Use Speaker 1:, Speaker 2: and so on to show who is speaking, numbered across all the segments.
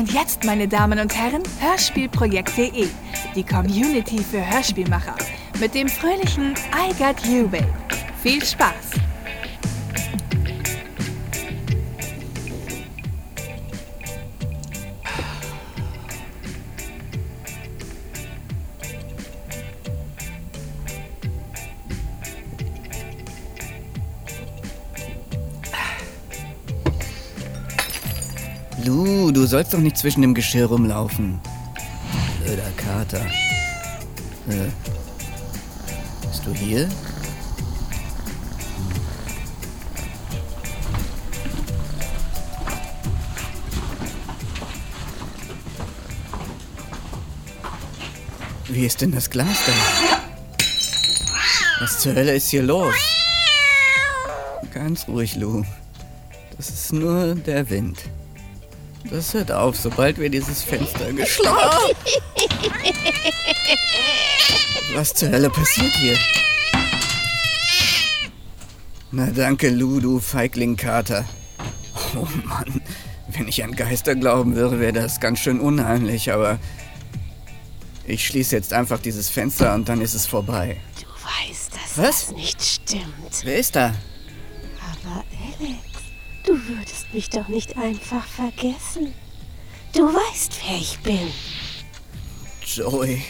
Speaker 1: Und jetzt, meine Damen und Herren, Hörspielprojekt.de, die Community für Hörspielmacher, mit dem fröhlichen I Got You Babe. Viel Spaß!
Speaker 2: Lu, du sollst doch nicht zwischen dem Geschirr rumlaufen. Blöder Kater. Äh, bist du hier? Wie ist denn das Glas da? Was zur Hölle ist hier los? Ganz ruhig, Lu. Das ist nur der Wind. Das hört auf, sobald wir dieses Fenster geschlagen. Was zur Hölle passiert hier? Na danke, Lu, du Feigling-Kater. Oh Mann, wenn ich an Geister glauben würde, wäre das ganz schön unheimlich, aber ich schließe jetzt einfach dieses Fenster und dann ist es vorbei.
Speaker 3: Du weißt, dass
Speaker 2: Was?
Speaker 3: das nicht stimmt.
Speaker 2: Wer ist da?
Speaker 3: Würdest mich doch nicht einfach vergessen. Du weißt, wer ich bin.
Speaker 2: Joey,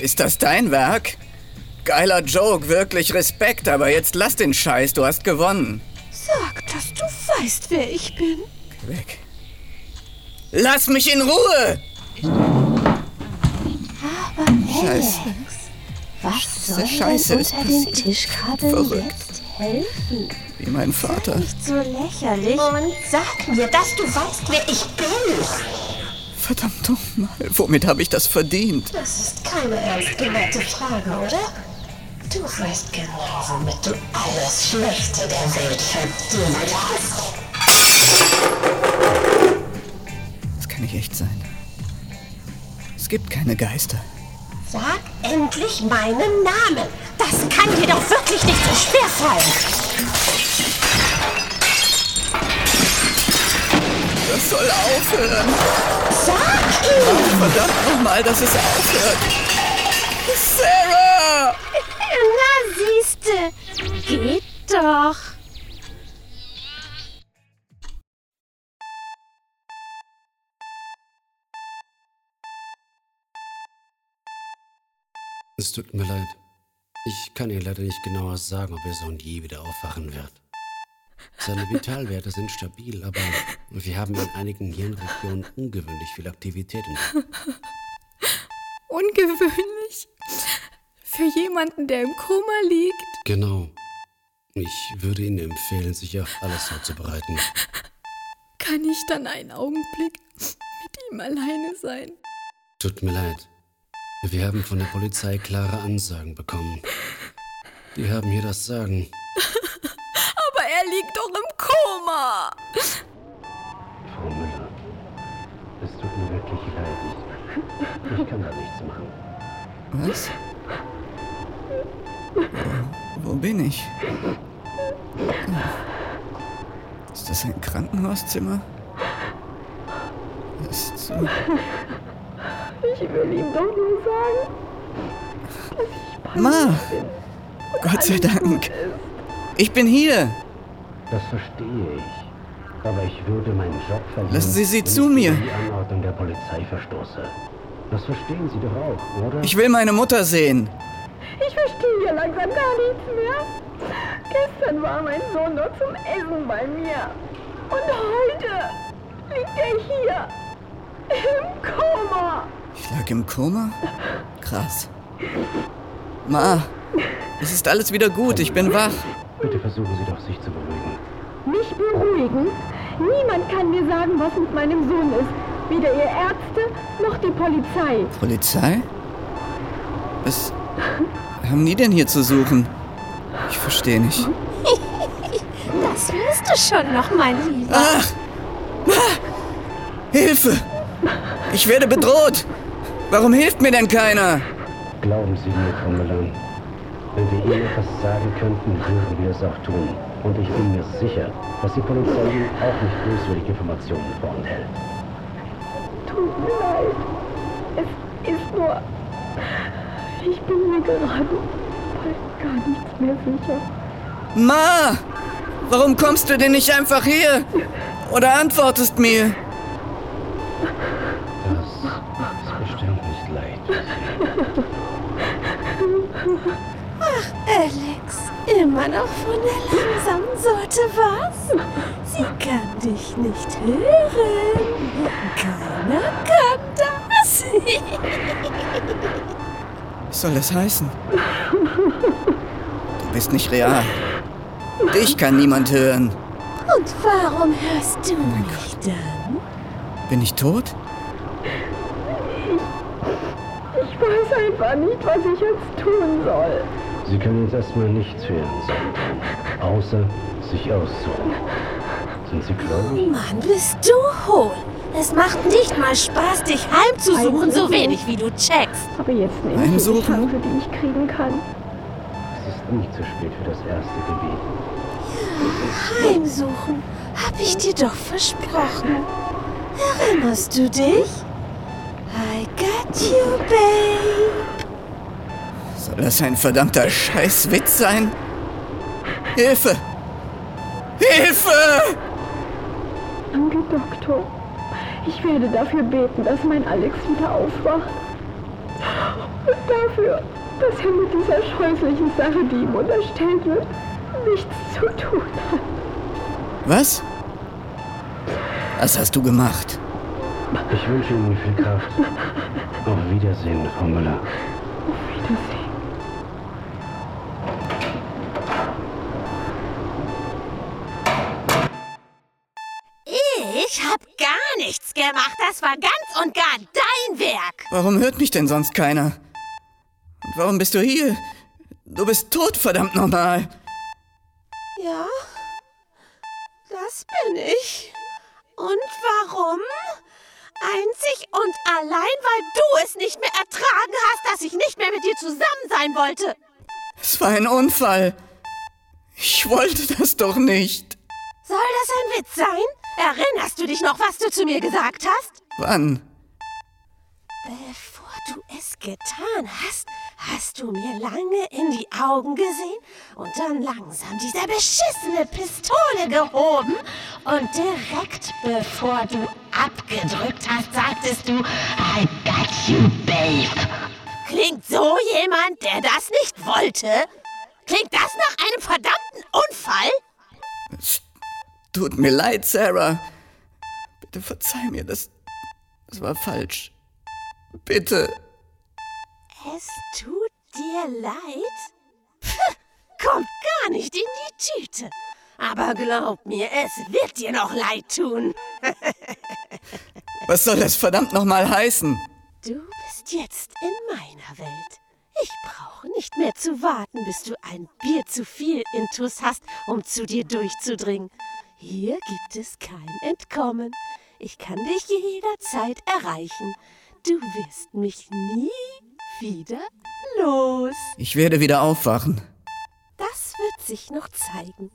Speaker 2: ist das dein Werk? Geiler Joke, wirklich Respekt, aber jetzt lass den Scheiß, du hast gewonnen.
Speaker 3: Sag, dass du weißt, wer ich bin.
Speaker 2: Geh weg. Lass mich in Ruhe!
Speaker 3: Aber
Speaker 2: Scheiße.
Speaker 3: Alex, was soll
Speaker 2: Scheiße
Speaker 3: denn unter. Tischkabeln
Speaker 2: Verrückt.
Speaker 3: jetzt helfen?
Speaker 2: Wie mein Vater.
Speaker 3: Nicht so lächerlich. Und sag mir, dass du weißt, wer ich bin.
Speaker 2: Verdammt nochmal, womit habe ich das verdient?
Speaker 3: Das ist keine ernst gemeinte Frage, oder? Du weißt genau, womit du alles Schlechte der Welt verdient hast.
Speaker 2: Das kann nicht echt sein. Es gibt keine Geister.
Speaker 3: Sag endlich meinen Namen. Das kann dir doch wirklich nicht so schwer fallen.
Speaker 2: Soll aufhören.
Speaker 3: Sag ihn!
Speaker 2: Verdammt nochmal, dass es aufhört. Sarah!
Speaker 3: Na, siehste. Geht doch.
Speaker 4: Es tut mir leid. Ich kann Ihnen leider nicht genauer sagen, ob Ihr Sohn je wieder aufwachen wird. Seine Vitalwerte sind stabil, aber wir haben in einigen Hirnregionen ungewöhnlich viel Aktivität entdeckt.
Speaker 1: Ungewöhnlich. Für jemanden, der im Koma liegt.
Speaker 4: Genau. Ich würde Ihnen empfehlen, sich auf alles vorzubereiten.
Speaker 1: Kann ich dann einen Augenblick mit ihm alleine sein?
Speaker 4: Tut mir leid. Wir haben von der Polizei klare Ansagen bekommen. Die haben hier das Sagen.
Speaker 1: Aber er liegt doch im Koma.
Speaker 4: Frau Müller, es tut mir wirklich leid. Ich kann da nichts machen.
Speaker 2: Was? Wo, bin ich? Ist das ein Krankenhauszimmer? Ist so.
Speaker 5: Ich will ihm doch nur sagen,
Speaker 2: Ma! Gott sei Dank! Ich bin hier!
Speaker 4: Das verstehe ich. Aber ich würde meinen Job verlieren.
Speaker 2: Lassen Sie sie zu mir.
Speaker 4: die Anordnung der Polizei verstoße. Das verstehen Sie doch auch, oder?
Speaker 2: Ich will meine Mutter sehen!
Speaker 5: ich verstehe ja langsam gar nichts mehr. Gestern war mein Sohn noch zum Essen bei mir. Und heute liegt er hier. Im Koma.
Speaker 2: Ich lag im Koma? Krass. Ma! Es ist alles wieder gut, ich bin wach.
Speaker 4: Bitte versuchen Sie doch, sich zu beruhigen.
Speaker 5: Mich beruhigen? Niemand kann mir sagen, was mit meinem Sohn ist. Weder ihr Ärzte noch die Polizei.
Speaker 2: Polizei? Was haben die denn hier zu suchen? Ich verstehe nicht.
Speaker 3: Das wirst du schon noch, mein Lieber.
Speaker 2: Ach! Ah! Hilfe! Ich werde bedroht! Warum hilft mir denn keiner?
Speaker 4: Glauben Sie mir, Frau Müller. Wenn wir Ihnen etwas sagen könnten, würden wir es auch tun. Und ich bin mir sicher, dass die Polizei Ihnen auch nicht böswillige Informationen vorenthält.
Speaker 5: tut mir leid. Es ist nur. Ich bin mir gerade bald gar nichts mehr sicher.
Speaker 2: Ma! Warum kommst du denn nicht einfach hier? Oder antwortest mir?
Speaker 3: Immer noch von der langsamen Sorte, was? Sie kann dich nicht hören. Keiner kann das.
Speaker 2: Was soll das heißen? Du bist nicht real. Dich kann niemand hören.
Speaker 3: Und warum hörst du mich dann?
Speaker 2: Bin ich tot?
Speaker 5: Ich weiß einfach nicht, was ich jetzt tun soll.
Speaker 4: Sie können jetzt erstmal nichts für Ihren Sohn tun, außer sich aussuchen. Sind Sie gläubig?
Speaker 3: Mann, bist du hohl. Es macht nicht mal Spaß, dich heimzusuchen, so wenig wie du checkst.
Speaker 5: Aber jetzt nehme ich die? Chance, die ich kriegen kann.
Speaker 4: Es ist nicht zu spät für das erste Gebet.
Speaker 3: Heimsuchen, hab ich dir doch versprochen. Erinnerst du dich? I got you, babe.
Speaker 2: Soll das ein verdammter Scheißwitz sein? Hilfe! Hilfe!
Speaker 5: Danke, Doktor. Ich werde dafür beten, dass mein Alex wieder aufwacht. Und dafür, dass er mit dieser scheußlichen Sache, die ihm unterstellt wird, nichts zu tun hat.
Speaker 2: Was? Was hast du gemacht?
Speaker 4: Ich wünsche Ihnen viel Kraft. Auf Wiedersehen, Frau Müller.
Speaker 5: Auf Wiedersehen.
Speaker 3: Ich hab gar nichts gemacht. Das war ganz und gar dein Werk.
Speaker 2: Warum hört mich denn sonst keiner? Und warum bist du hier? Du bist tot, verdammt nochmal.
Speaker 3: Ja, das bin ich. Und warum? Einzig und allein, weil du es nicht mehr ertragen hast, dass ich nicht mehr mit dir zusammen sein wollte.
Speaker 2: Es war ein Unfall. Ich wollte das doch nicht.
Speaker 3: Soll das ein Witz sein? Erinnerst du dich noch, was du zu mir gesagt hast?
Speaker 2: Wann?
Speaker 3: Bevor du es getan hast, hast du mir lange in die Augen gesehen und dann langsam diese beschissene Pistole gehoben und direkt bevor du abgedrückt hast, sagtest du, I got you, babe. Klingt so jemand, der das nicht wollte? Klingt das nach einem verdammten Unfall?
Speaker 2: Tut mir leid, Sarah. Bitte verzeih mir, das, das war falsch. Bitte.
Speaker 3: Es tut dir leid? Pff, Kommt gar nicht in die Tüte. Aber glaub mir, es wird dir noch leid tun.
Speaker 2: Was soll das verdammt nochmal heißen?
Speaker 3: Du bist jetzt in meiner Welt. Ich brauche nicht mehr zu warten, bis du ein Bier zu viel Intus hast, um zu dir durchzudringen. Hier gibt es kein Entkommen. Ich kann dich jederzeit erreichen. Du wirst mich nie wieder los.
Speaker 2: Ich werde wieder aufwachen.
Speaker 3: Das wird sich noch zeigen.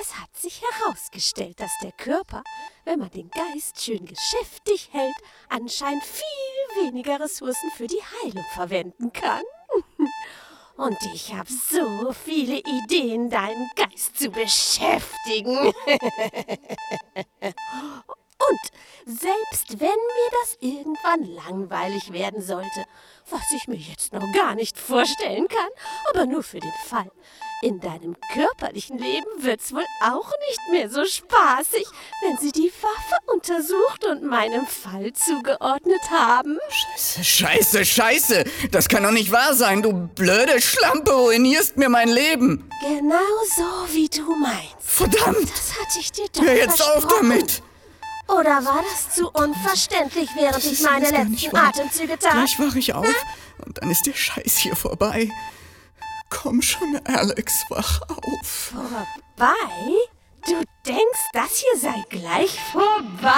Speaker 3: Es hat sich herausgestellt, dass der Körper, wenn man den Geist schön geschäftig hält, anscheinend viel weniger Ressourcen für die Heilung verwenden kann. Und ich habe so viele Ideen, deinen Geist zu beschäftigen. Und selbst wenn mir das irgendwann langweilig werden sollte, was ich mir jetzt noch gar nicht vorstellen kann, aber nur für den Fall, in deinem körperlichen Leben wird's wohl auch nicht mehr so spaßig, wenn sie die Waffe untersucht und meinem Fall zugeordnet haben.
Speaker 2: Scheiße, scheiße, scheiße. Das kann doch nicht wahr sein. Du blöde Schlampe ruinierst mir mein Leben.
Speaker 3: Genau so, wie du meinst.
Speaker 2: Verdammt.
Speaker 3: Das hatte ich dir doch
Speaker 2: Hör jetzt auf
Speaker 3: versprochen.
Speaker 2: damit.
Speaker 3: Oder war das zu unverständlich, während ich meine letzten. Atemzüge tat?
Speaker 2: Gleich wache ich auf und dann ist der Scheiß hier vorbei. Komm schon, Alex, wach auf.
Speaker 3: Vorbei? Du denkst, das hier sei gleich vorbei?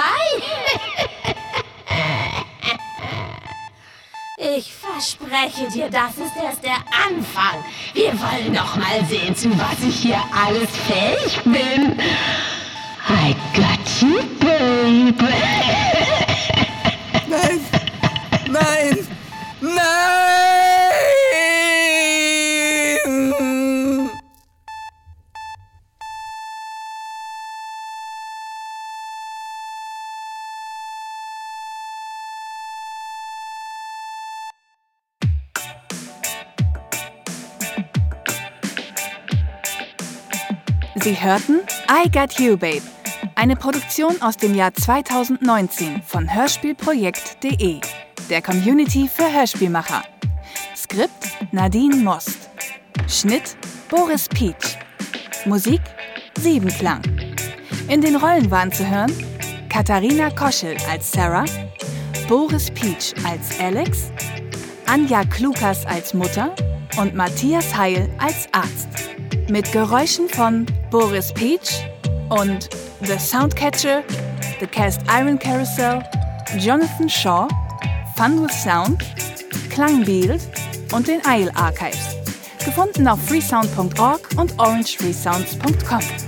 Speaker 3: Ich verspreche dir, das ist erst der Anfang. Wir wollen doch mal sehen, zu was ich hier alles fähig bin. I got you, baby.
Speaker 2: Nein, nein, nein!
Speaker 1: Sie hörten I Got You Babe, eine Produktion aus dem Jahr 2019 von Hörspielprojekt.de, der Community für Hörspielmacher. Skript Nadine Most. Schnitt Boris Pietsch. Musik Siebenklang. In den Rollen waren zu hören Katharina Koschel als Sarah, Boris Pietsch als Alex, Anja Klukas als Mutter und Matthias Heil als Arzt. Mit Geräuschen von Boris Peach und The Soundcatcher, The Cast Iron Carousel, Jonathan Shaw, Fun with Sound, Klangbild und den Isle Archives. Gefunden auf freesound.org und orangefreesounds.com.